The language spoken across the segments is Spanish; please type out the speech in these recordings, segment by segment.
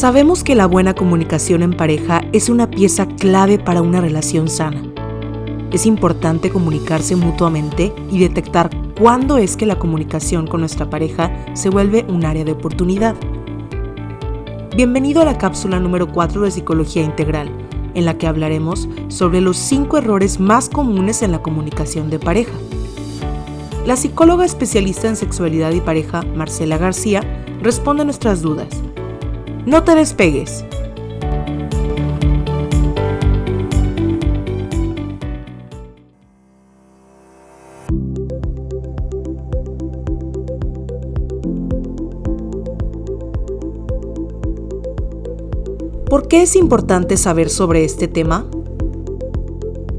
Sabemos que la buena comunicación en pareja es una pieza clave para una relación sana. Es importante comunicarse mutuamente y detectar cuándo es que la comunicación con nuestra pareja se vuelve un área de oportunidad. Bienvenido a la cápsula número 4 de Psicología Integral, en la que hablaremos sobre los 5 errores más comunes en la comunicación de pareja. La psicóloga especialista en sexualidad y pareja, Marcela García, responde a nuestras dudas. No te despegues. ¿Por qué es importante saber sobre este tema?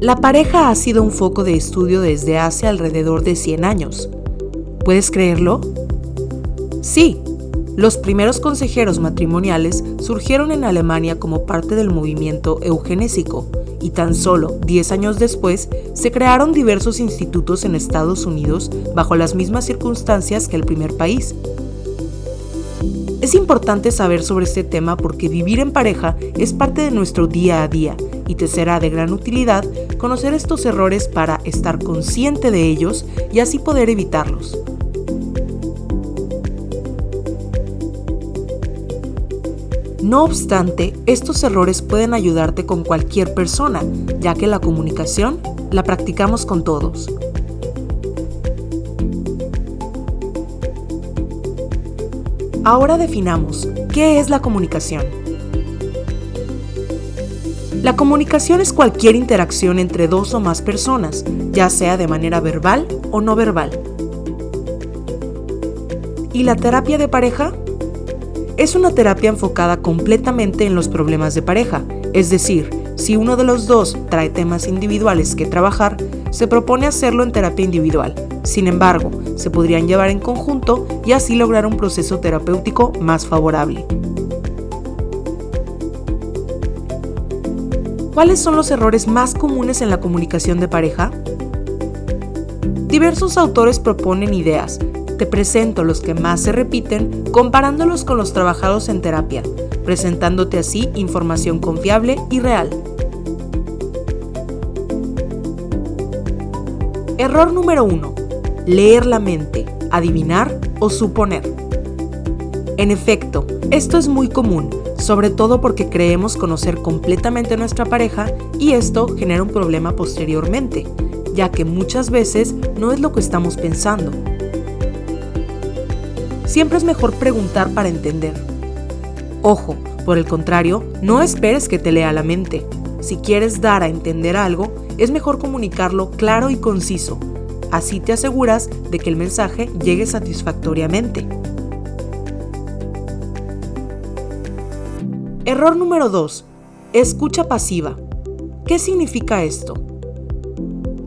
La pareja ha sido un foco de estudio desde hace alrededor de 100 años. ¿Puedes creerlo? Sí, los primeros consejeros matrimoniales surgieron en Alemania como parte del movimiento eugenésico y tan solo 10 años después se crearon diversos institutos en Estados Unidos bajo las mismas circunstancias que el primer país. Es importante saber sobre este tema porque vivir en pareja es parte de nuestro día a día y te será de gran utilidad conocer estos errores para estar consciente de ellos y así poder evitarlos. No obstante, estos errores pueden ayudarte con cualquier persona, ya que la comunicación la practicamos con todos. Ahora definamos qué es la comunicación. La comunicación es cualquier interacción entre dos o más personas, ya sea de manera verbal o no verbal. ¿Y la terapia de pareja? Es una terapia enfocada completamente en los problemas de pareja, es decir, si uno de los dos trae temas individuales que trabajar, se propone hacerlo en terapia individual. Sin embargo, se podrían llevar en conjunto y así lograr un proceso terapéutico más favorable. ¿Cuáles son los errores más comunes en la comunicación de pareja? Diversos autores proponen ideas. Te presento los que más se repiten comparándolos con los trabajados en terapia, presentándote así información confiable y real. Error número 1 leer la mente, adivinar o suponer. En efecto, esto es muy común, sobre todo porque creemos conocer completamente a nuestra pareja y esto genera un problema posteriormente, ya que muchas veces no es lo que estamos pensando. Siempre es mejor preguntar para entender. Ojo, por el contrario, no esperes que te lea la mente. Si quieres dar a entender algo, es mejor comunicarlo claro y conciso, Así te aseguras de que el mensaje llegue satisfactoriamente. Error número 2. Escucha pasiva. ¿Qué significa esto?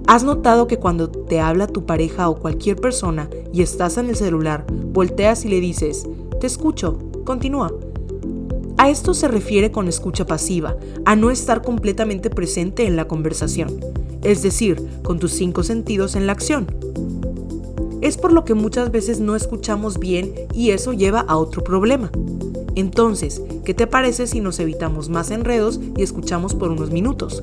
¿Has notado que cuando te habla tu pareja o cualquier persona y estás en el celular, volteas y le dices, te escucho, continúa? A esto se refiere con escucha pasiva, a no estar completamente presente en la conversación es decir, con tus cinco sentidos en la acción. Es por lo que muchas veces no escuchamos bien y eso lleva a otro problema. Entonces, ¿qué te parece si nos evitamos más enredos y escuchamos por unos minutos?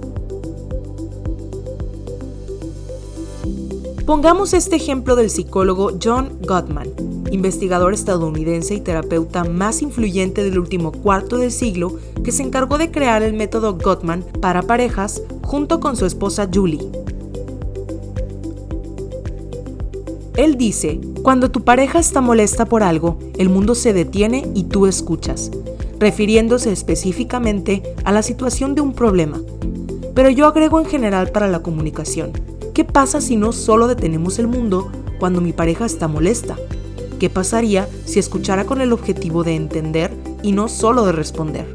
Pongamos este ejemplo del psicólogo John Gottman, investigador estadounidense y terapeuta más influyente del último cuarto de siglo que se encargó de crear el método Gottman para parejas junto con su esposa Julie. Él dice, cuando tu pareja está molesta por algo, el mundo se detiene y tú escuchas, refiriéndose específicamente a la situación de un problema. Pero yo agrego en general para la comunicación. ¿Qué pasa si no solo detenemos el mundo cuando mi pareja está molesta? ¿Qué pasaría si escuchara con el objetivo de entender y no solo de responder?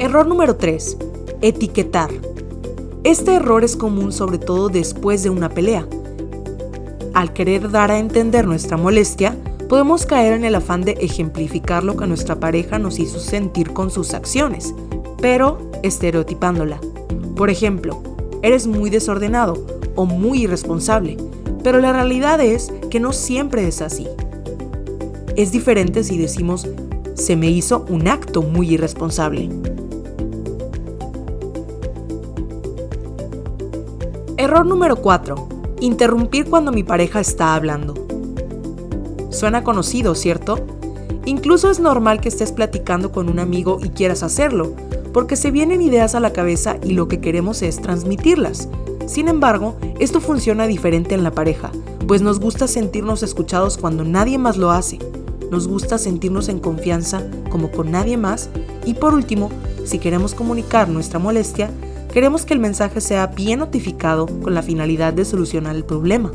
Error número 3. Etiquetar. Este error es común sobre todo después de una pelea. Al querer dar a entender nuestra molestia, podemos caer en el afán de ejemplificar lo que nuestra pareja nos hizo sentir con sus acciones, pero estereotipándola. Por ejemplo, eres muy desordenado o muy irresponsable, pero la realidad es que no siempre es así. Es diferente si decimos, se me hizo un acto muy irresponsable. Error número 4. Interrumpir cuando mi pareja está hablando. Suena conocido, ¿cierto? Incluso es normal que estés platicando con un amigo y quieras hacerlo, porque se vienen ideas a la cabeza y lo que queremos es transmitirlas. Sin embargo, esto funciona diferente en la pareja, pues nos gusta sentirnos escuchados cuando nadie más lo hace. Nos gusta sentirnos en confianza como con nadie más y por último, si queremos comunicar nuestra molestia, queremos que el mensaje sea bien notificado con la finalidad de solucionar el problema.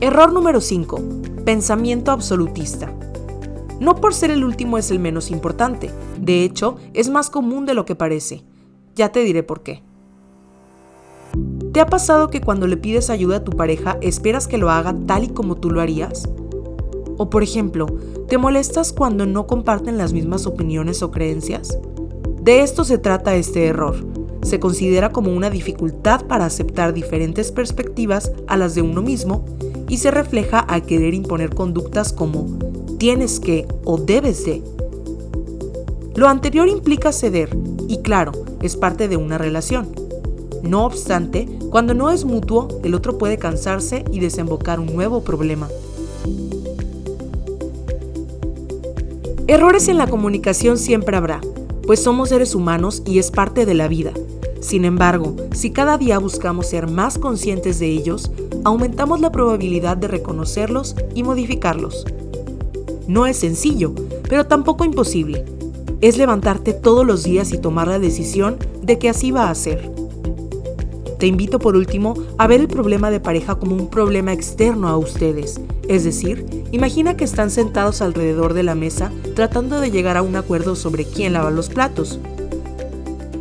Error número 5. Pensamiento absolutista. No por ser el último es el menos importante, de hecho es más común de lo que parece. Ya te diré por qué. ¿Te ha pasado que cuando le pides ayuda a tu pareja esperas que lo haga tal y como tú lo harías? O por ejemplo, ¿te molestas cuando no comparten las mismas opiniones o creencias? De esto se trata este error. Se considera como una dificultad para aceptar diferentes perspectivas a las de uno mismo y se refleja al querer imponer conductas como tienes que o debes de. Lo anterior implica ceder y claro, es parte de una relación. No obstante, cuando no es mutuo, el otro puede cansarse y desembocar un nuevo problema. Errores en la comunicación siempre habrá, pues somos seres humanos y es parte de la vida. Sin embargo, si cada día buscamos ser más conscientes de ellos, aumentamos la probabilidad de reconocerlos y modificarlos. No es sencillo, pero tampoco imposible. Es levantarte todos los días y tomar la decisión de que así va a ser. Te invito por último a ver el problema de pareja como un problema externo a ustedes. Es decir, imagina que están sentados alrededor de la mesa tratando de llegar a un acuerdo sobre quién lava los platos.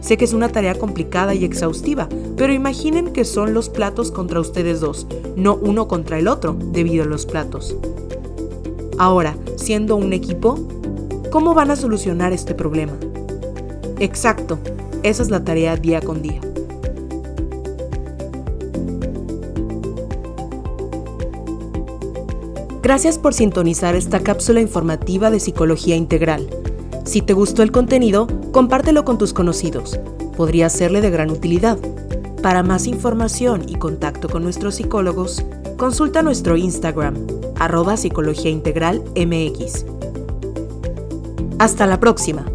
Sé que es una tarea complicada y exhaustiva, pero imaginen que son los platos contra ustedes dos, no uno contra el otro debido a los platos. Ahora, siendo un equipo, ¿cómo van a solucionar este problema? Exacto, esa es la tarea día con día. Gracias por sintonizar esta cápsula informativa de Psicología Integral. Si te gustó el contenido, compártelo con tus conocidos. Podría serle de gran utilidad. Para más información y contacto con nuestros psicólogos, consulta nuestro Instagram, arroba integral MX. Hasta la próxima.